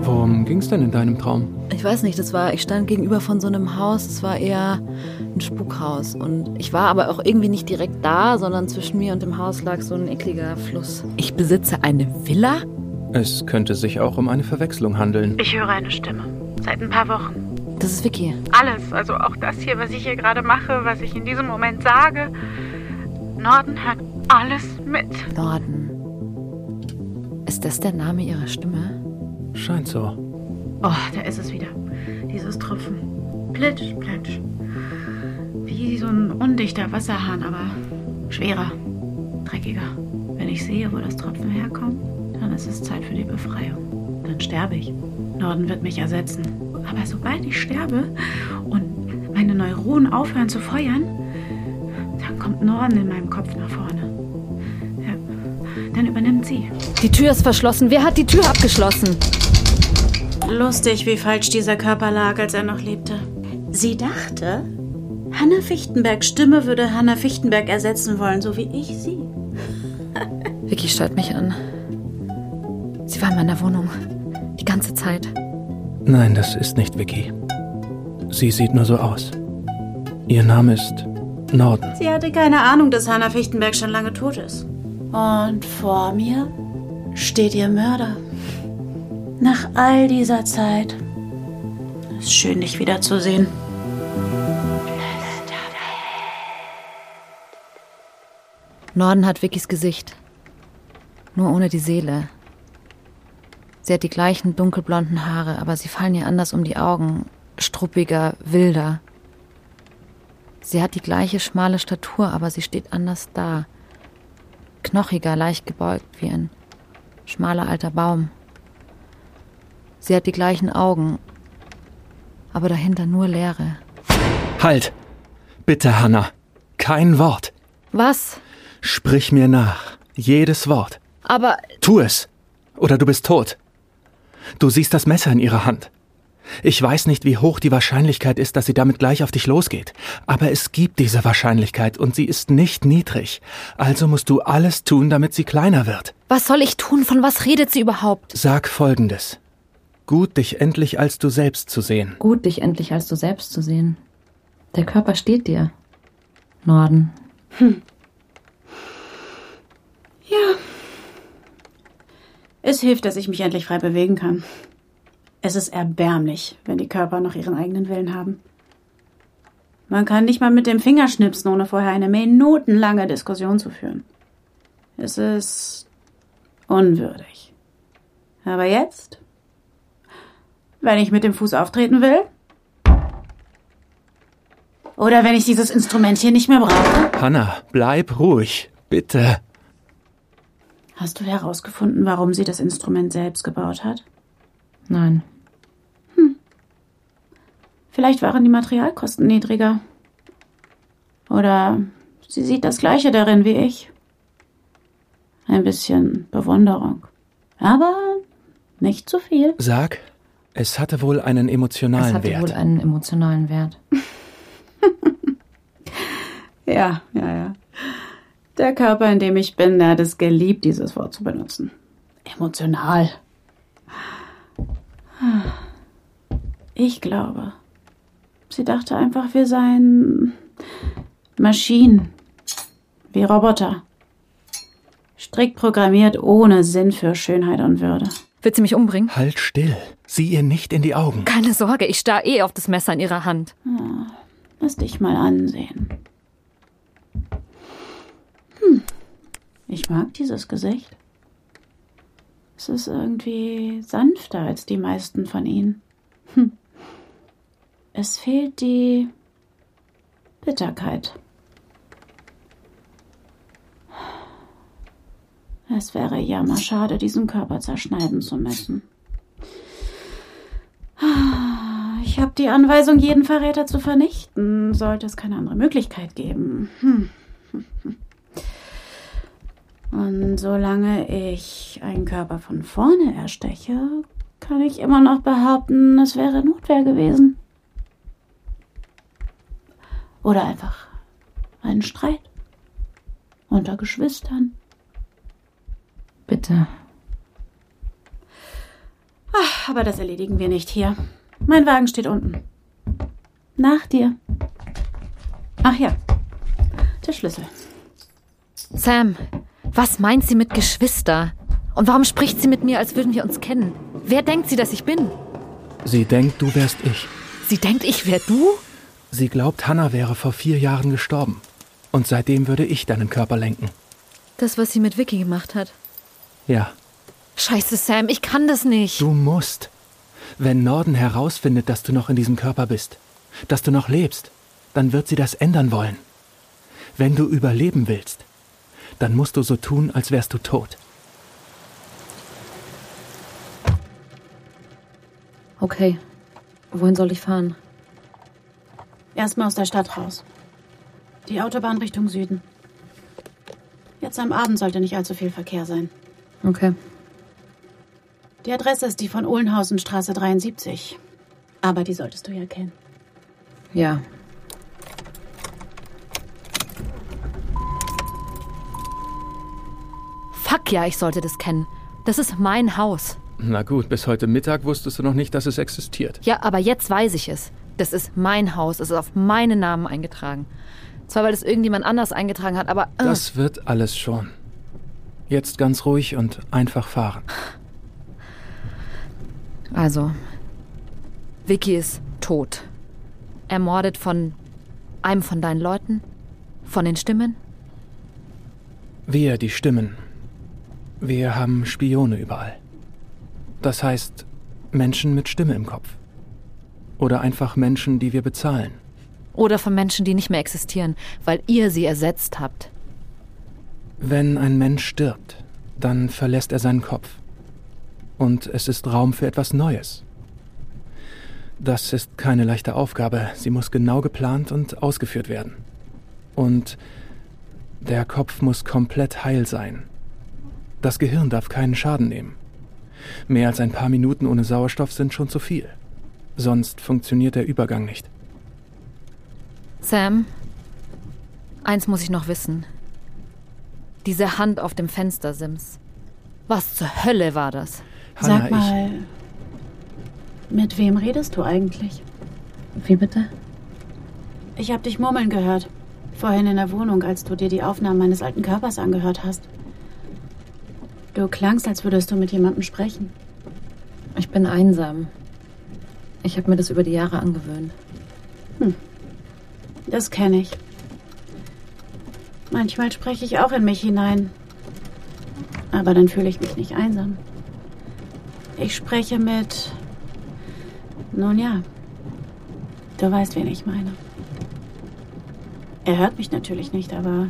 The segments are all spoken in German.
Worum ging's denn in deinem Traum? Ich weiß nicht, das war, ich stand gegenüber von so einem Haus, es war eher ein Spukhaus. Und ich war aber auch irgendwie nicht direkt da, sondern zwischen mir und dem Haus lag so ein ekliger Fluss. Ich besitze eine Villa? Es könnte sich auch um eine Verwechslung handeln. Ich höre eine Stimme. Seit ein paar Wochen. Das ist Vicky. Alles, also auch das hier, was ich hier gerade mache, was ich in diesem Moment sage. Norden hört alles mit. Norden. Ist das der Name ihrer Stimme? Scheint so. Oh, da ist es wieder. Dieses Tropfen. Plitsch, plitsch. Wie so ein undichter Wasserhahn, aber schwerer, dreckiger. Wenn ich sehe, wo das Tropfen herkommt, dann ist es Zeit für die Befreiung. Dann sterbe ich. Norden wird mich ersetzen. Aber sobald ich sterbe und meine Neuronen aufhören zu feuern, dann kommt Norden in meinem Kopf nach vorne. Übernimmt sie. Die Tür ist verschlossen. Wer hat die Tür abgeschlossen? Lustig, wie falsch dieser Körper lag, als er noch lebte. Sie dachte, Hanna Fichtenbergs Stimme würde Hanna Fichtenberg ersetzen wollen, so wie ich sie. Vicky starrt mich an. Sie war in meiner Wohnung. Die ganze Zeit. Nein, das ist nicht Vicky. Sie sieht nur so aus. Ihr Name ist Norden. Sie hatte keine Ahnung, dass Hanna Fichtenberg schon lange tot ist. Und vor mir steht ihr Mörder. Nach all dieser Zeit. Ist schön, dich wiederzusehen. Norden hat Vickys Gesicht. Nur ohne die Seele. Sie hat die gleichen dunkelblonden Haare, aber sie fallen ihr anders um die Augen. Struppiger, wilder. Sie hat die gleiche schmale Statur, aber sie steht anders da. Knochiger, leicht gebeugt wie ein schmaler alter Baum. Sie hat die gleichen Augen, aber dahinter nur Leere. Halt! Bitte, Hannah. Kein Wort. Was? Sprich mir nach. Jedes Wort. Aber Tu es. Oder du bist tot. Du siehst das Messer in ihrer Hand. Ich weiß nicht, wie hoch die Wahrscheinlichkeit ist, dass sie damit gleich auf dich losgeht. Aber es gibt diese Wahrscheinlichkeit und sie ist nicht niedrig. Also musst du alles tun, damit sie kleiner wird. was soll ich tun? Von was redet sie überhaupt? Sag Folgendes. Gut, dich endlich als du selbst zu sehen. Gut, dich endlich als du selbst zu sehen. Der Körper steht dir. Norden. Ja. Es hilft, dass ich mich endlich frei bewegen kann. Es ist erbärmlich, wenn die Körper noch ihren eigenen Willen haben. Man kann nicht mal mit dem Finger schnipsen, ohne vorher eine minutenlange Diskussion zu führen. Es ist unwürdig. Aber jetzt, wenn ich mit dem Fuß auftreten will, oder wenn ich dieses Instrument hier nicht mehr brauche, Hannah, bleib ruhig. Bitte. hast du herausgefunden, warum sie das Instrument selbst gebaut hat? Nein. Vielleicht waren die Materialkosten niedriger. Oder sie sieht das Gleiche darin wie ich. Ein bisschen Bewunderung. Aber nicht zu viel. Sag, es hatte wohl einen Es emotionalen hatte Wert. wohl einen emotionalen Wert. Ja, ja, ja. Der Körper, in dem ich bin, der hat es geliebt, dieses Wort zu benutzen. Emotional. Ich glaube, sie dachte einfach, wir seien Maschinen, wie Roboter. Strikt programmiert, ohne Sinn für Schönheit und Würde. Wird sie mich umbringen? Halt still. Sieh ihr nicht in die Augen. Keine Sorge, ich starr eh auf das Messer in ihrer Hand. Lass dich mal ansehen. Hm. Ich mag dieses Gesicht. Es ist irgendwie sanfter als die meisten von ihnen. Hm. Es fehlt die Bitterkeit. Es wäre jammerschade, diesen Körper zerschneiden zu müssen. Ich habe die Anweisung, jeden Verräter zu vernichten, sollte es keine andere Möglichkeit geben. Hm. Und solange ich einen Körper von vorne ersteche, kann ich immer noch behaupten, es wäre Notwehr gewesen. Oder einfach ein Streit unter Geschwistern. Bitte. aber das erledigen wir nicht hier. Mein Wagen steht unten. Nach dir. Ach ja, der Schlüssel. Sam, was meint sie mit Geschwister? Und warum spricht sie mit mir, als würden wir uns kennen? Wer denkt sie, dass ich bin? Sie denkt, du wärst ich. Sie denkt, ich wär du? Sie glaubt, Hannah wäre vor vier Jahren gestorben. Und seitdem würde ich deinen Körper lenken. Das, was sie mit Vicky gemacht hat. Ja, Scheiße, Sam, ich kann das nicht. du musst. Wenn Norden herausfindet, dass du noch in diesem Körper bist, dass du noch lebst, dann wird sie das ändern wollen. Wenn du überleben willst, dann musst du so tun, als wärst du tot. Okay. Wohin soll ich fahren? Erstmal aus der Stadt raus. Die Autobahn Richtung Süden. Jetzt am Abend sollte nicht allzu viel Verkehr sein. Okay. Die Adresse ist die von Uhlenhausenstraße 73. Aber die solltest du ja kennen. Ja. Fuck ja, ich sollte das kennen. Das ist mein Haus. Na gut, bis heute Mittag wusstest du noch nicht, dass es existiert. Ja, aber jetzt weiß ich es. Das ist mein Haus. Es ist auf meinen Namen eingetragen. Zwar, weil es irgendjemand anders eingetragen hat, aber. äh, Das wird alles schon. Jetzt ganz ruhig und einfach fahren. Also, Vicky ist tot. Ermordet von einem von deinen Leuten? Von den Stimmen? Wir, die Stimmen. Wir haben Spione überall. Das heißt, Menschen mit Stimme im Kopf. Oder einfach Menschen, die wir bezahlen. Oder von Menschen, die nicht mehr existieren, weil ihr sie ersetzt habt. Wenn ein Mensch stirbt, dann verlässt er seinen Kopf. Und es ist Raum für etwas Neues. Das ist keine leichte Aufgabe. Sie muss genau geplant und ausgeführt werden. Und der Kopf muss komplett heil sein. Das Gehirn darf keinen Schaden nehmen. Mehr als ein paar Minuten ohne Sauerstoff sind schon zu viel. Sonst funktioniert der Übergang nicht. Sam, eins muss ich noch wissen. Diese Hand auf dem Fenstersims. Was zur Hölle war das? Hanna, Sag mal, mit wem redest du eigentlich? Wie bitte? Ich habe dich murmeln gehört. Vorhin in der Wohnung, als du dir die Aufnahmen meines alten Körpers angehört hast. Du klangst, als würdest du mit jemandem sprechen. Ich bin einsam. Ich habe mir das über die Jahre angewöhnt. Das kenne ich. Manchmal spreche ich auch in mich hinein. Aber dann fühle ich mich nicht einsam. Ich spreche mit. Nun ja. Du weißt, wen ich meine. Er hört mich natürlich nicht, aber.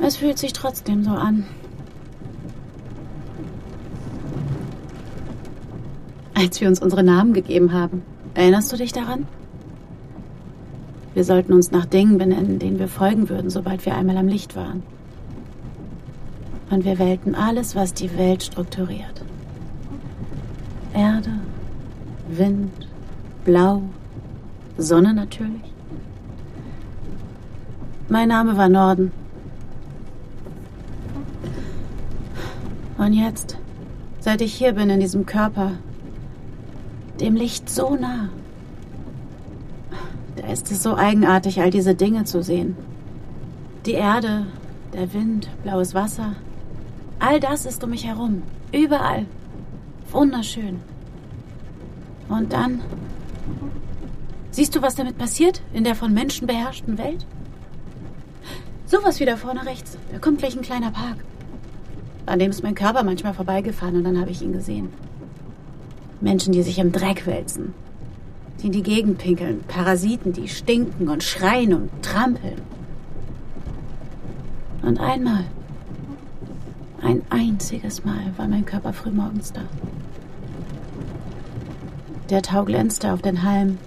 Es fühlt sich trotzdem so an. Als wir uns unsere Namen gegeben haben. Erinnerst du dich daran? Wir sollten uns nach Dingen benennen, denen wir folgen würden, sobald wir einmal am Licht waren. Und wir wählten alles, was die Welt strukturiert. Erde, Wind, Blau, Sonne natürlich. Mein Name war Norden. Und jetzt, seit ich hier bin in diesem Körper, dem Licht so nah, da ist es so eigenartig, all diese Dinge zu sehen. Die Erde, der Wind, blaues Wasser. All das ist um mich herum. Überall. Wunderschön. Und dann. Siehst du, was damit passiert in der von Menschen beherrschten Welt? Sowas wie da vorne rechts. Da kommt gleich ein kleiner Park. An dem ist mein Körper manchmal vorbeigefahren und dann habe ich ihn gesehen. Menschen, die sich im Dreck wälzen, die in die Gegend pinkeln, Parasiten, die stinken und schreien und trampeln. Und einmal, ein einziges Mal war mein Körper frühmorgens da. Der Tau glänzte auf den Halmen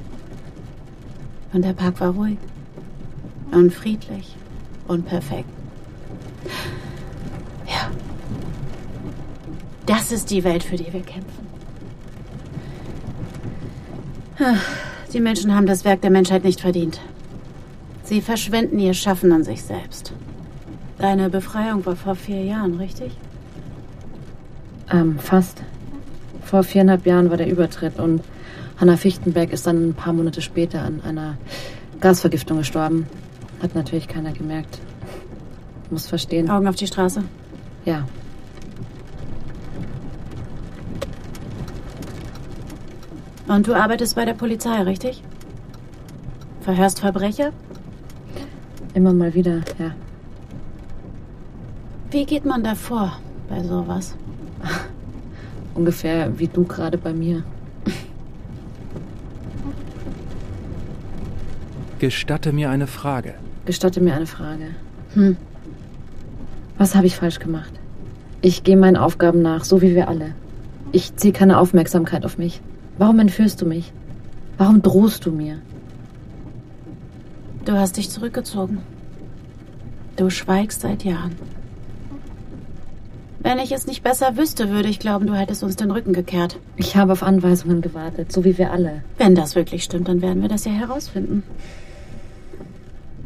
und der Park war ruhig und friedlich und perfekt. Ja, das ist die Welt, für die wir kämpfen. Die Menschen haben das Werk der Menschheit nicht verdient. Sie verschwenden ihr Schaffen an sich selbst. Deine Befreiung war vor vier Jahren, richtig? Ähm, fast. Vor viereinhalb Jahren war der Übertritt und Hanna Fichtenberg ist dann ein paar Monate später an einer Gasvergiftung gestorben. Hat natürlich keiner gemerkt. Muss verstehen. Augen auf die Straße. Ja. Und du arbeitest bei der Polizei, richtig? Verhörst Verbrecher? Immer mal wieder, ja. Wie geht man da vor bei sowas? Ungefähr wie du gerade bei mir. Gestatte mir eine Frage. Gestatte mir eine Frage. Hm. Was habe ich falsch gemacht? Ich gehe meinen Aufgaben nach, so wie wir alle. Ich ziehe keine Aufmerksamkeit auf mich. Warum entführst du mich? Warum drohst du mir? Du hast dich zurückgezogen. Du schweigst seit Jahren. Wenn ich es nicht besser wüsste, würde ich glauben, du hättest uns den Rücken gekehrt. Ich habe auf Anweisungen gewartet, so wie wir alle. Wenn das wirklich stimmt, dann werden wir das ja herausfinden.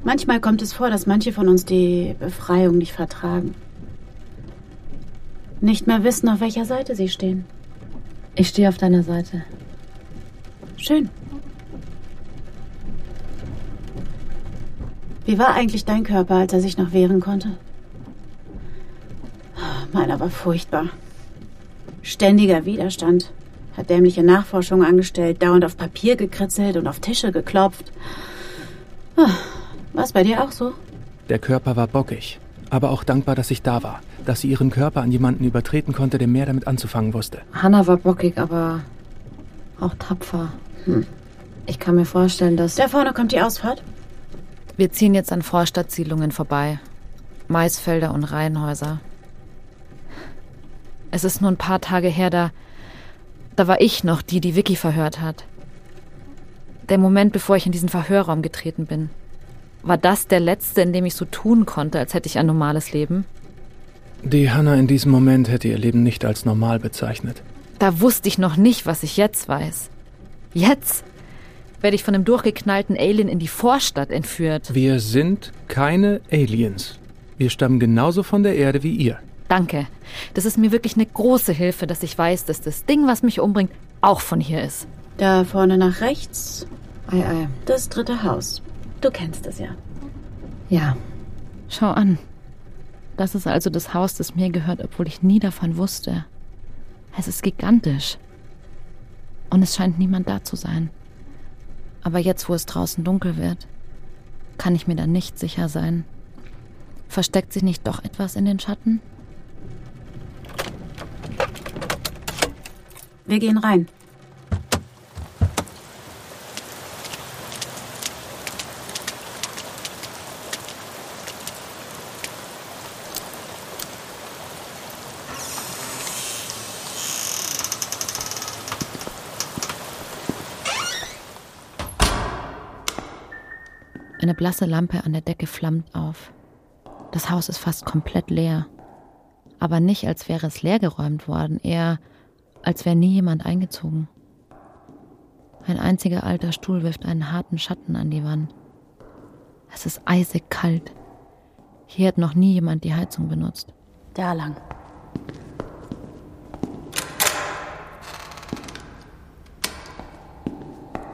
Manchmal kommt es vor, dass manche von uns die Befreiung nicht vertragen. Nicht mehr wissen, auf welcher Seite sie stehen. Ich stehe auf deiner Seite. Schön. Wie war eigentlich dein Körper, als er sich noch wehren konnte? Meiner war furchtbar. Ständiger Widerstand. Hat dämliche Nachforschungen angestellt, dauernd auf Papier gekritzelt und auf Tische geklopft. War es bei dir auch so? Der Körper war bockig, aber auch dankbar, dass ich da war, dass sie ihren Körper an jemanden übertreten konnte, der mehr damit anzufangen wusste. Hannah war bockig, aber auch tapfer. Hm. Ich kann mir vorstellen, dass. Da vorne kommt die Ausfahrt. Wir ziehen jetzt an Vorstadtsiedlungen vorbei. Maisfelder und Reihenhäuser. Es ist nur ein paar Tage her, da. Da war ich noch die, die Vicky verhört hat. Der Moment, bevor ich in diesen Verhörraum getreten bin. War das der letzte, in dem ich so tun konnte, als hätte ich ein normales Leben? Die Hannah in diesem Moment hätte ihr Leben nicht als normal bezeichnet. Da wusste ich noch nicht, was ich jetzt weiß. Jetzt werde ich von einem durchgeknallten Alien in die Vorstadt entführt. Wir sind keine Aliens. Wir stammen genauso von der Erde wie ihr. Danke. Das ist mir wirklich eine große Hilfe, dass ich weiß, dass das Ding, was mich umbringt, auch von hier ist. Da vorne nach rechts. Ei, ei. Das dritte Haus. Du kennst es ja. Ja. Schau an. Das ist also das Haus, das mir gehört, obwohl ich nie davon wusste. Es ist gigantisch. Und es scheint niemand da zu sein. Aber jetzt, wo es draußen dunkel wird, kann ich mir da nicht sicher sein. Versteckt sich nicht doch etwas in den Schatten? Wir gehen rein. Eine blasse Lampe an der Decke flammt auf. Das Haus ist fast komplett leer. Aber nicht, als wäre es leergeräumt worden, eher als wäre nie jemand eingezogen. Ein einziger alter Stuhl wirft einen harten Schatten an die Wand. Es ist eisig kalt. Hier hat noch nie jemand die Heizung benutzt. Da lang.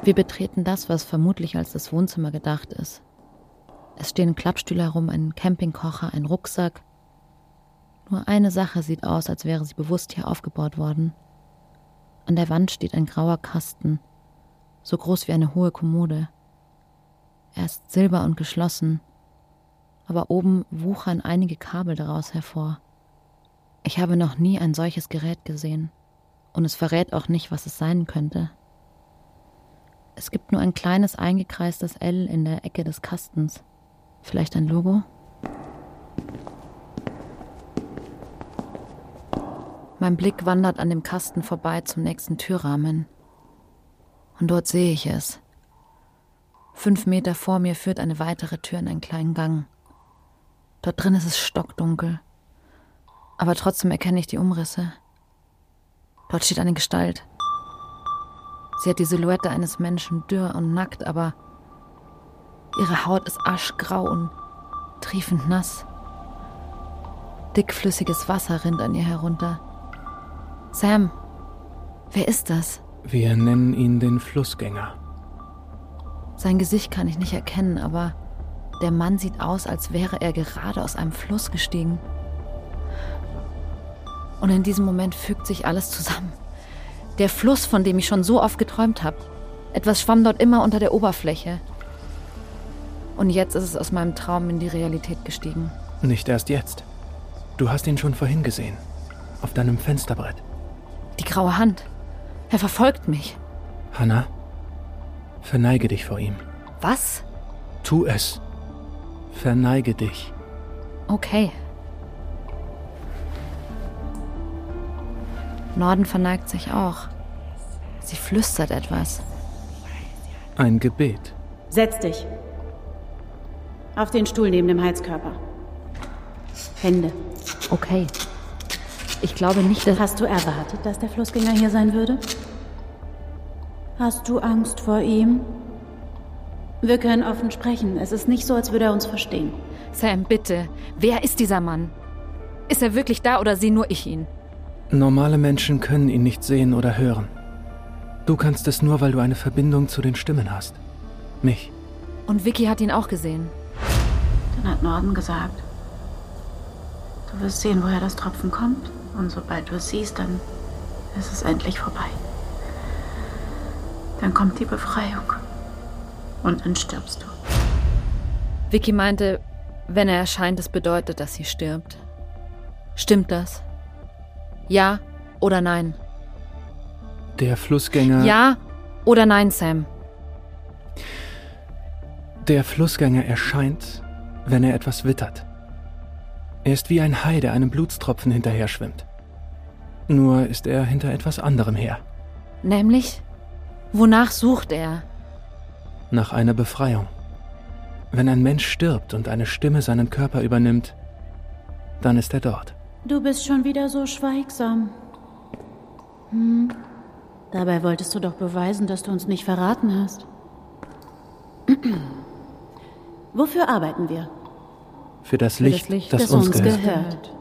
Wir betreten das, was vermutlich als das Wohnzimmer gedacht ist. Es stehen Klappstühle herum, ein Campingkocher, ein Rucksack. Nur eine Sache sieht aus, als wäre sie bewusst hier aufgebaut worden. An der Wand steht ein grauer Kasten, so groß wie eine hohe Kommode. Er ist silber und geschlossen, aber oben wuchern einige Kabel daraus hervor. Ich habe noch nie ein solches Gerät gesehen, und es verrät auch nicht, was es sein könnte. Es gibt nur ein kleines eingekreistes L in der Ecke des Kastens. Vielleicht ein Logo? Mein Blick wandert an dem Kasten vorbei zum nächsten Türrahmen. Und dort sehe ich es. Fünf Meter vor mir führt eine weitere Tür in einen kleinen Gang. Dort drin ist es stockdunkel. Aber trotzdem erkenne ich die Umrisse. Dort steht eine Gestalt. Sie hat die Silhouette eines Menschen, dürr und nackt, aber ihre Haut ist aschgrau und triefend nass. Dickflüssiges Wasser rinnt an ihr herunter. Sam, Wer ist das? Wir nennen ihn den Flussgänger. Sein Gesicht kann ich nicht erkennen, aber der Mann sieht aus, als wäre er gerade aus einem Fluss gestiegen. Und in diesem Moment fügt sich alles zusammen. Der Fluss, von dem ich schon so oft geträumt habe. Etwas schwamm dort immer unter der Oberfläche. Und jetzt ist es aus meinem Traum in die Realität gestiegen. Nicht erst jetzt. Du hast ihn schon vorhin gesehen. Auf deinem Fensterbrett. Die graue Hand. Er verfolgt mich. Hannah, verneige dich vor ihm. Was? Tu es. Verneige dich. Okay. Norden verneigt sich auch. Sie flüstert etwas. Ein Gebet. Setz dich. Auf den Stuhl neben dem Heizkörper. Hände. Okay. Ich glaube nicht, dass. Hast du erwartet, dass der Flussgänger hier sein würde? Hast du Angst vor ihm? Wir können offen sprechen. Es ist nicht so, als würde er uns verstehen. Sam, bitte. Wer ist dieser Mann? Ist er wirklich da oder sehe nur ich ihn? Normale Menschen können ihn nicht sehen oder hören. Du kannst es nur, weil du eine Verbindung zu den Stimmen hast. Mich. Und Vicky hat ihn auch gesehen. Hat Norden gesagt. Du wirst sehen, woher das Tropfen kommt. Und sobald du es siehst, dann ist es endlich vorbei. Dann kommt die Befreiung. Und dann stirbst du. Vicky meinte, wenn er erscheint, es bedeutet, dass sie stirbt. Stimmt das? Ja oder nein? Der Flussgänger. Ja oder nein, Sam? Der Flussgänger erscheint, wenn er etwas wittert. Er ist wie ein Hai, der einem Blutstropfen hinterher schwimmt. Nur ist er hinter etwas anderem her. Nämlich? Wonach sucht er? Nach einer Befreiung. Wenn ein Mensch stirbt und eine Stimme seinen Körper übernimmt, dann ist er dort. Du bist schon wieder so schweigsam. Hm. Dabei wolltest du doch beweisen, dass du uns nicht verraten hast. Wofür arbeiten wir? Für das Licht, das, Licht, das, das uns, uns gehört. gehört.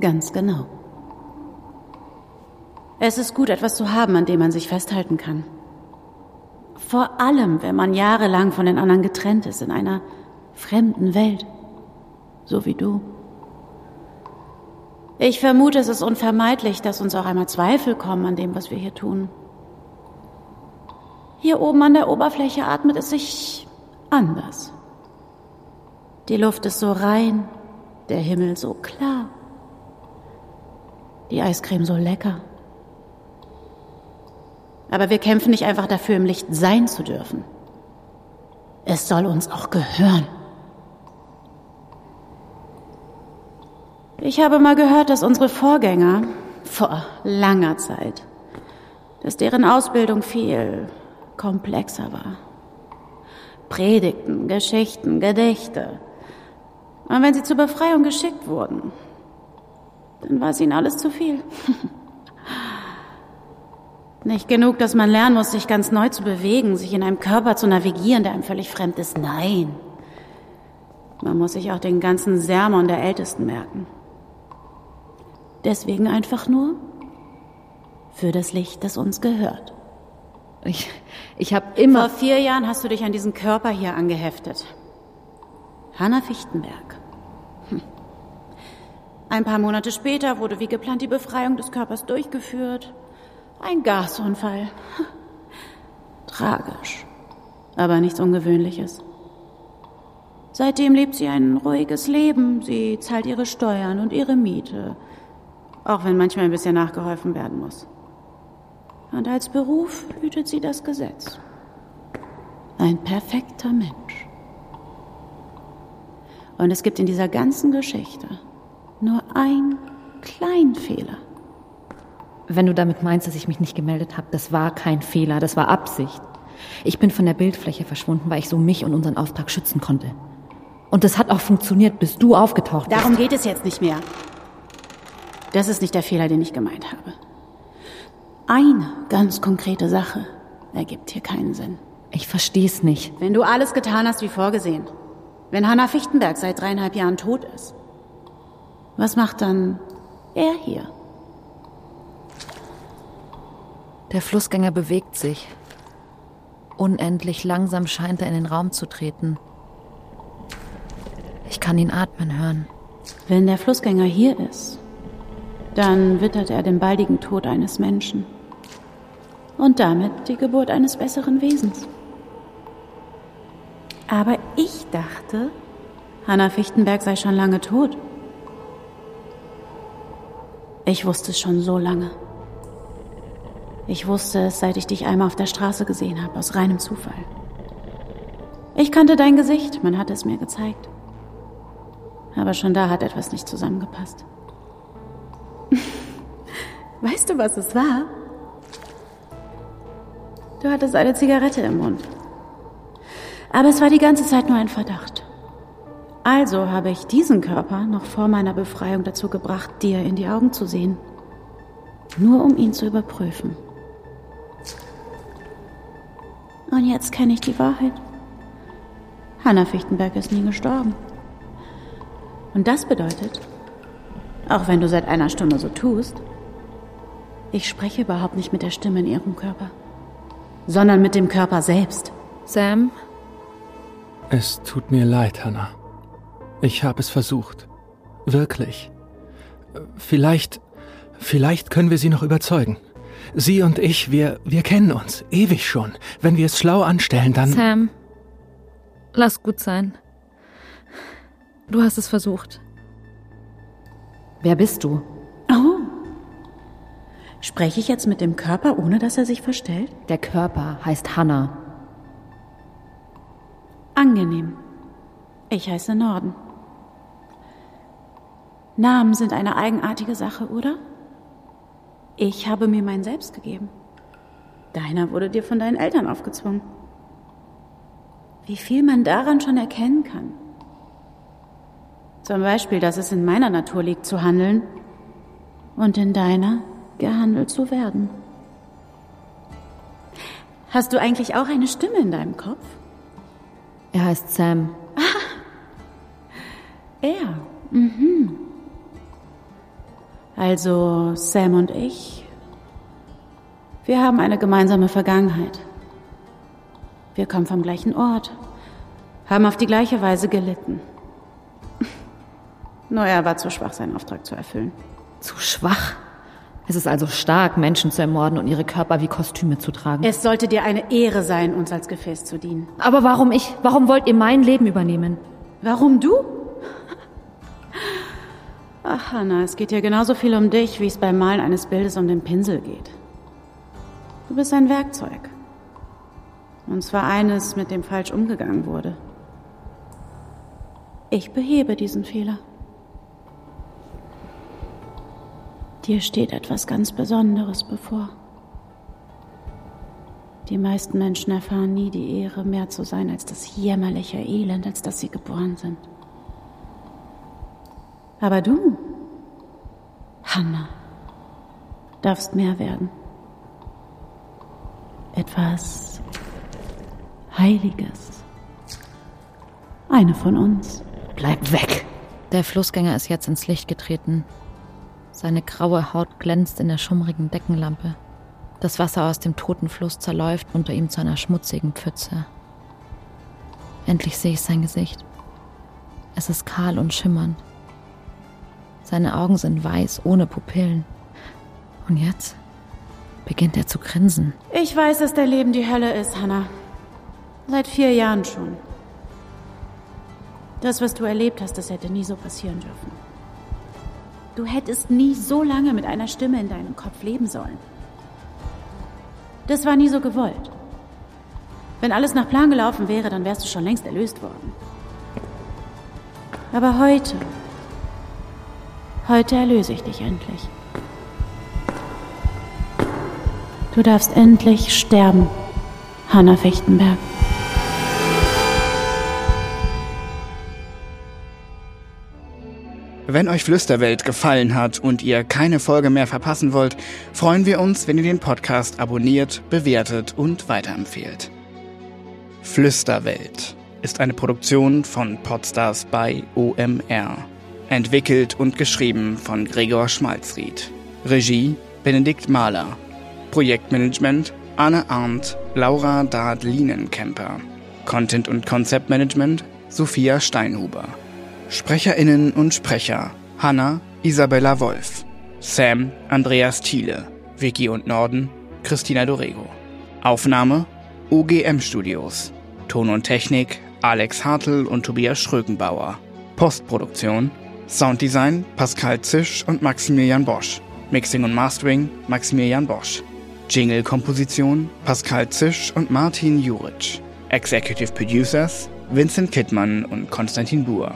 Ganz genau. Es ist gut, etwas zu haben, an dem man sich festhalten kann. Vor allem, wenn man jahrelang von den anderen getrennt ist, in einer fremden Welt. So wie du. Ich vermute, es ist unvermeidlich, dass uns auch einmal Zweifel kommen an dem, was wir hier tun. Hier oben an der Oberfläche atmet es sich anders. Die Luft ist so rein, der Himmel so klar, die Eiscreme so lecker. Aber wir kämpfen nicht einfach dafür, im Licht sein zu dürfen. Es soll uns auch gehören. Ich habe mal gehört, dass unsere Vorgänger vor langer Zeit, dass deren Ausbildung viel komplexer war. Predigten, Geschichten, Gedichte. Und wenn sie zur Befreiung geschickt wurden, dann war es ihnen alles zu viel. Nicht genug, dass man lernen muss, sich ganz neu zu bewegen, sich in einem Körper zu navigieren, der einem völlig fremd ist. Nein. Man muss sich auch den ganzen Sermon der Ältesten merken. Deswegen einfach nur für das Licht, das uns gehört. Ich, ich habe immer. Vor vier Jahren hast du dich an diesen Körper hier angeheftet. Hanna Fichtenberg. Ein paar Monate später wurde wie geplant die Befreiung des Körpers durchgeführt. Ein Gasunfall. Tragisch, aber nichts Ungewöhnliches. Seitdem lebt sie ein ruhiges Leben. Sie zahlt ihre Steuern und ihre Miete, auch wenn manchmal ein bisschen nachgeholfen werden muss. Und als Beruf hütet sie das Gesetz. Ein perfekter Mensch. Und es gibt in dieser ganzen Geschichte nur einen kleinen Fehler. Wenn du damit meinst, dass ich mich nicht gemeldet habe, das war kein Fehler, das war Absicht. Ich bin von der Bildfläche verschwunden, weil ich so mich und unseren Auftrag schützen konnte. Und das hat auch funktioniert, bis du aufgetaucht bist. Darum geht es jetzt nicht mehr. Das ist nicht der Fehler, den ich gemeint habe. Eine ganz konkrete Sache ergibt hier keinen Sinn. Ich verstehe es nicht. Wenn du alles getan hast wie vorgesehen, wenn Hanna Fichtenberg seit dreieinhalb Jahren tot ist, was macht dann er hier? Der Flussgänger bewegt sich. Unendlich langsam scheint er in den Raum zu treten. Ich kann ihn atmen hören. Wenn der Flussgänger hier ist, dann wittert er den baldigen Tod eines Menschen. Und damit die Geburt eines besseren Wesens. Aber ich dachte, Hanna Fichtenberg sei schon lange tot. Ich wusste es schon so lange. Ich wusste es, seit ich dich einmal auf der Straße gesehen habe, aus reinem Zufall. Ich kannte dein Gesicht, man hat es mir gezeigt. Aber schon da hat etwas nicht zusammengepasst. weißt du, was es war? Du hattest eine Zigarette im Mund. Aber es war die ganze Zeit nur ein Verdacht. Also habe ich diesen Körper noch vor meiner Befreiung dazu gebracht, dir in die Augen zu sehen. Nur um ihn zu überprüfen. Und jetzt kenne ich die Wahrheit. Hanna Fichtenberg ist nie gestorben. Und das bedeutet, auch wenn du seit einer Stunde so tust, ich spreche überhaupt nicht mit der Stimme in ihrem Körper, sondern mit dem Körper selbst. Sam? Es tut mir leid, Hannah. Ich habe es versucht. Wirklich. Vielleicht, vielleicht können wir sie noch überzeugen. Sie und ich, wir, wir kennen uns. Ewig schon. Wenn wir es schlau anstellen, dann. Sam, lass gut sein. Du hast es versucht. Wer bist du? Oh. Spreche ich jetzt mit dem Körper, ohne dass er sich verstellt? Der Körper heißt Hannah. Angenehm. Ich heiße Norden. Namen sind eine eigenartige Sache, oder? Ich habe mir meinen selbst gegeben. Deiner wurde dir von deinen Eltern aufgezwungen. Wie viel man daran schon erkennen kann. Zum Beispiel, dass es in meiner Natur liegt zu handeln und in deiner gehandelt zu werden. Hast du eigentlich auch eine Stimme in deinem Kopf? Er heißt Sam. Er. Mhm. Also Sam und ich, wir haben eine gemeinsame Vergangenheit. Wir kommen vom gleichen Ort, haben auf die gleiche Weise gelitten. Nur er war zu schwach, seinen Auftrag zu erfüllen. Zu schwach? Es ist also stark, Menschen zu ermorden und ihre Körper wie Kostüme zu tragen. Es sollte dir eine Ehre sein, uns als Gefäß zu dienen. Aber warum ich? Warum wollt ihr mein Leben übernehmen? Warum du? Ach, Hanna, es geht hier genauso viel um dich, wie es beim Malen eines Bildes um den Pinsel geht. Du bist ein Werkzeug. Und zwar eines, mit dem falsch umgegangen wurde. Ich behebe diesen Fehler. Dir steht etwas ganz Besonderes bevor. Die meisten Menschen erfahren nie die Ehre, mehr zu sein als das jämmerliche Elend, als das sie geboren sind. Aber du, Hanna, darfst mehr werden. Etwas Heiliges. Eine von uns. Bleib weg! Der Flussgänger ist jetzt ins Licht getreten. Seine graue Haut glänzt in der schummrigen Deckenlampe. Das Wasser aus dem toten Fluss zerläuft unter ihm zu einer schmutzigen Pfütze. Endlich sehe ich sein Gesicht. Es ist kahl und schimmernd. Seine Augen sind weiß, ohne Pupillen. Und jetzt beginnt er zu grinsen. Ich weiß, dass dein Leben die Hölle ist, Hannah. Seit vier Jahren schon. Das, was du erlebt hast, das hätte nie so passieren dürfen. Du hättest nie so lange mit einer Stimme in deinem Kopf leben sollen. Das war nie so gewollt. Wenn alles nach Plan gelaufen wäre, dann wärst du schon längst erlöst worden. Aber heute, heute erlöse ich dich endlich. Du darfst endlich sterben, Hanna Fichtenberg. Wenn euch Flüsterwelt gefallen hat und ihr keine Folge mehr verpassen wollt, freuen wir uns, wenn ihr den Podcast abonniert, bewertet und weiterempfehlt. Flüsterwelt ist eine Produktion von Podstars bei OMR. Entwickelt und geschrieben von Gregor Schmalzried. Regie Benedikt Mahler. Projektmanagement Anne Arndt, Laura Dard-Lienenkemper. Content- und Konzeptmanagement Sophia Steinhuber. SprecherInnen und Sprecher Hanna Isabella Wolf. Sam Andreas Thiele. Vicky und Norden Christina Dorego. Aufnahme OGM Studios. Ton und Technik Alex Hartl und Tobias Schrökenbauer. Postproduktion Sounddesign Pascal Zisch und Maximilian Bosch. Mixing und Mastering Maximilian Bosch. Jingle-Komposition Pascal Zisch und Martin Juric. Executive Producers Vincent Kittmann und Konstantin Buhr.